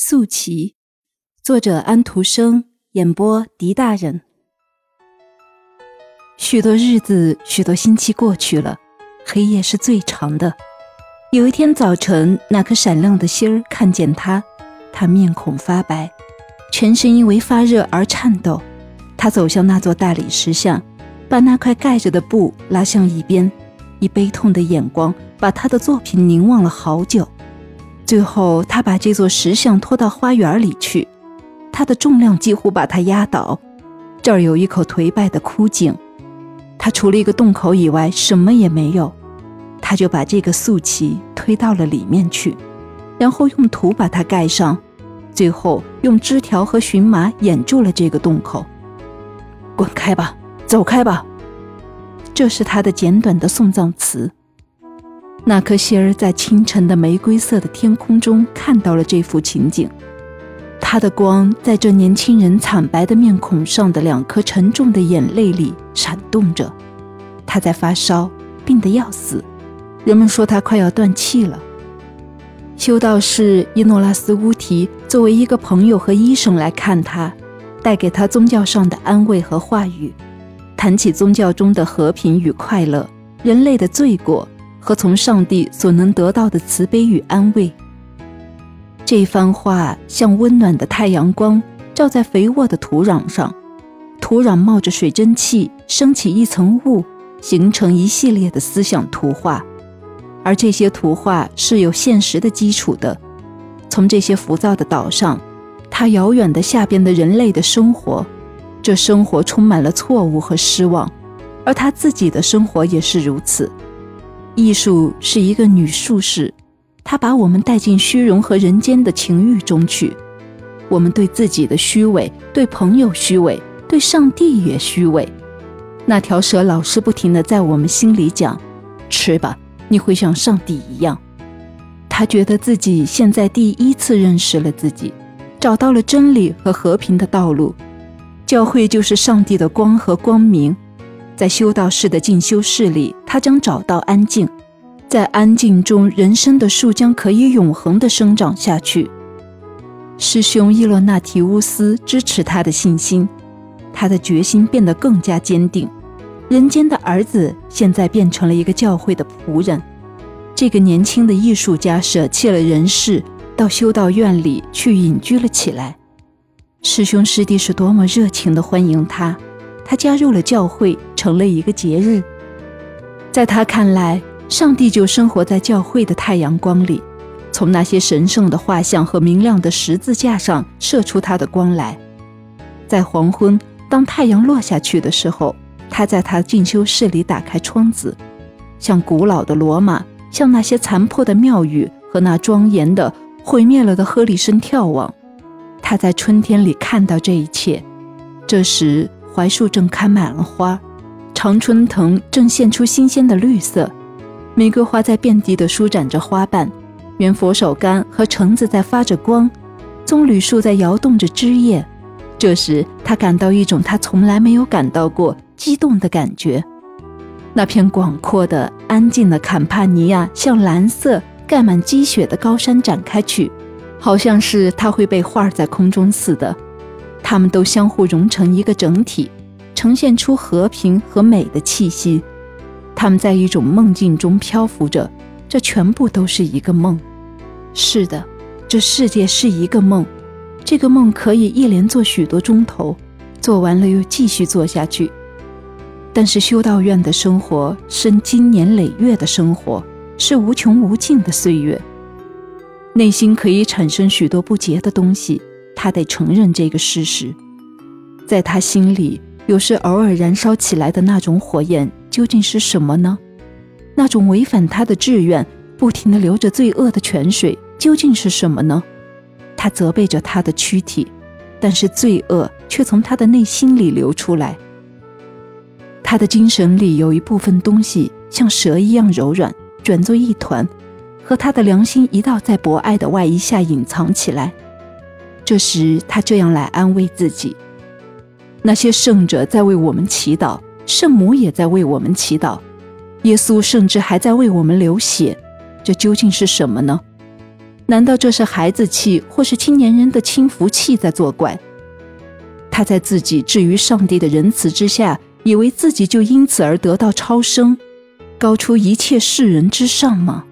素旗，作者安徒生，演播狄大人。许多日子，许多星期过去了，黑夜是最长的。有一天早晨，那颗闪亮的星儿看见他，他面孔发白，全身因为发热而颤抖。他走向那座大理石像，把那块盖着的布拉向一边，以悲痛的眼光把他的作品凝望了好久。最后，他把这座石像拖到花园里去，它的重量几乎把他压倒。这儿有一口颓败的枯井，它除了一个洞口以外什么也没有。他就把这个素旗推到了里面去，然后用土把它盖上，最后用枝条和荨麻掩住了这个洞口。滚开吧，走开吧，这是他的简短的送葬词。那颗星儿在清晨的玫瑰色的天空中看到了这幅情景，它的光在这年轻人惨白的面孔上的两颗沉重的眼泪里闪动着。他在发烧，病得要死，人们说他快要断气了。修道士伊诺拉斯乌提作为一个朋友和医生来看他，带给他宗教上的安慰和话语，谈起宗教中的和平与快乐，人类的罪过。和从上帝所能得到的慈悲与安慰，这番话像温暖的太阳光照在肥沃的土壤上，土壤冒着水蒸气，升起一层雾，形成一系列的思想图画，而这些图画是有现实的基础的。从这些浮躁的岛上，它遥远的下边的人类的生活，这生活充满了错误和失望，而他自己的生活也是如此。艺术是一个女术士，她把我们带进虚荣和人间的情欲中去。我们对自己的虚伪，对朋友虚伪，对上帝也虚伪。那条蛇老是不停地在我们心里讲：“吃吧，你会像上帝一样。”他觉得自己现在第一次认识了自己，找到了真理和和平的道路。教会就是上帝的光和光明。在修道士的进修室里，他将找到安静，在安静中，人生的树将可以永恒地生长下去。师兄伊洛纳提乌斯支持他的信心，他的决心变得更加坚定。人间的儿子现在变成了一个教会的仆人。这个年轻的艺术家舍弃了人世，到修道院里去隐居了起来。师兄师弟是多么热情地欢迎他。他加入了教会，成了一个节日。在他看来，上帝就生活在教会的太阳光里，从那些神圣的画像和明亮的十字架上射出他的光来。在黄昏，当太阳落下去的时候，他在他进修室里打开窗子，向古老的罗马，向那些残破的庙宇和那庄严的毁灭了的赫里森眺望。他在春天里看到这一切，这时。槐树正开满了花，常春藤正现出新鲜的绿色，玫瑰花在遍地的舒展着花瓣，圆佛手柑和橙子在发着光，棕榈树在摇动着枝叶。这时，他感到一种他从来没有感到过激动的感觉。那片广阔的、安静的坎帕尼亚向蓝色、盖满积雪的高山展开去，好像是它会被画在空中似的。它们都相互融成一个整体，呈现出和平和美的气息。它们在一种梦境中漂浮着，这全部都是一个梦。是的，这世界是一个梦。这个梦可以一连做许多钟头，做完了又继续做下去。但是修道院的生活是经年累月的生活，是无穷无尽的岁月。内心可以产生许多不洁的东西。他得承认这个事实，在他心里，有时偶尔燃烧起来的那种火焰究竟是什么呢？那种违反他的志愿、不停地流着罪恶的泉水究竟是什么呢？他责备着他的躯体，但是罪恶却从他的内心里流出来。他的精神里有一部分东西像蛇一样柔软，卷作一团，和他的良心一道在博爱的外衣下隐藏起来。这时，他这样来安慰自己：那些圣者在为我们祈祷，圣母也在为我们祈祷，耶稣甚至还在为我们流血。这究竟是什么呢？难道这是孩子气，或是青年人的轻浮气在作怪？他在自己置于上帝的仁慈之下，以为自己就因此而得到超生，高出一切世人之上吗？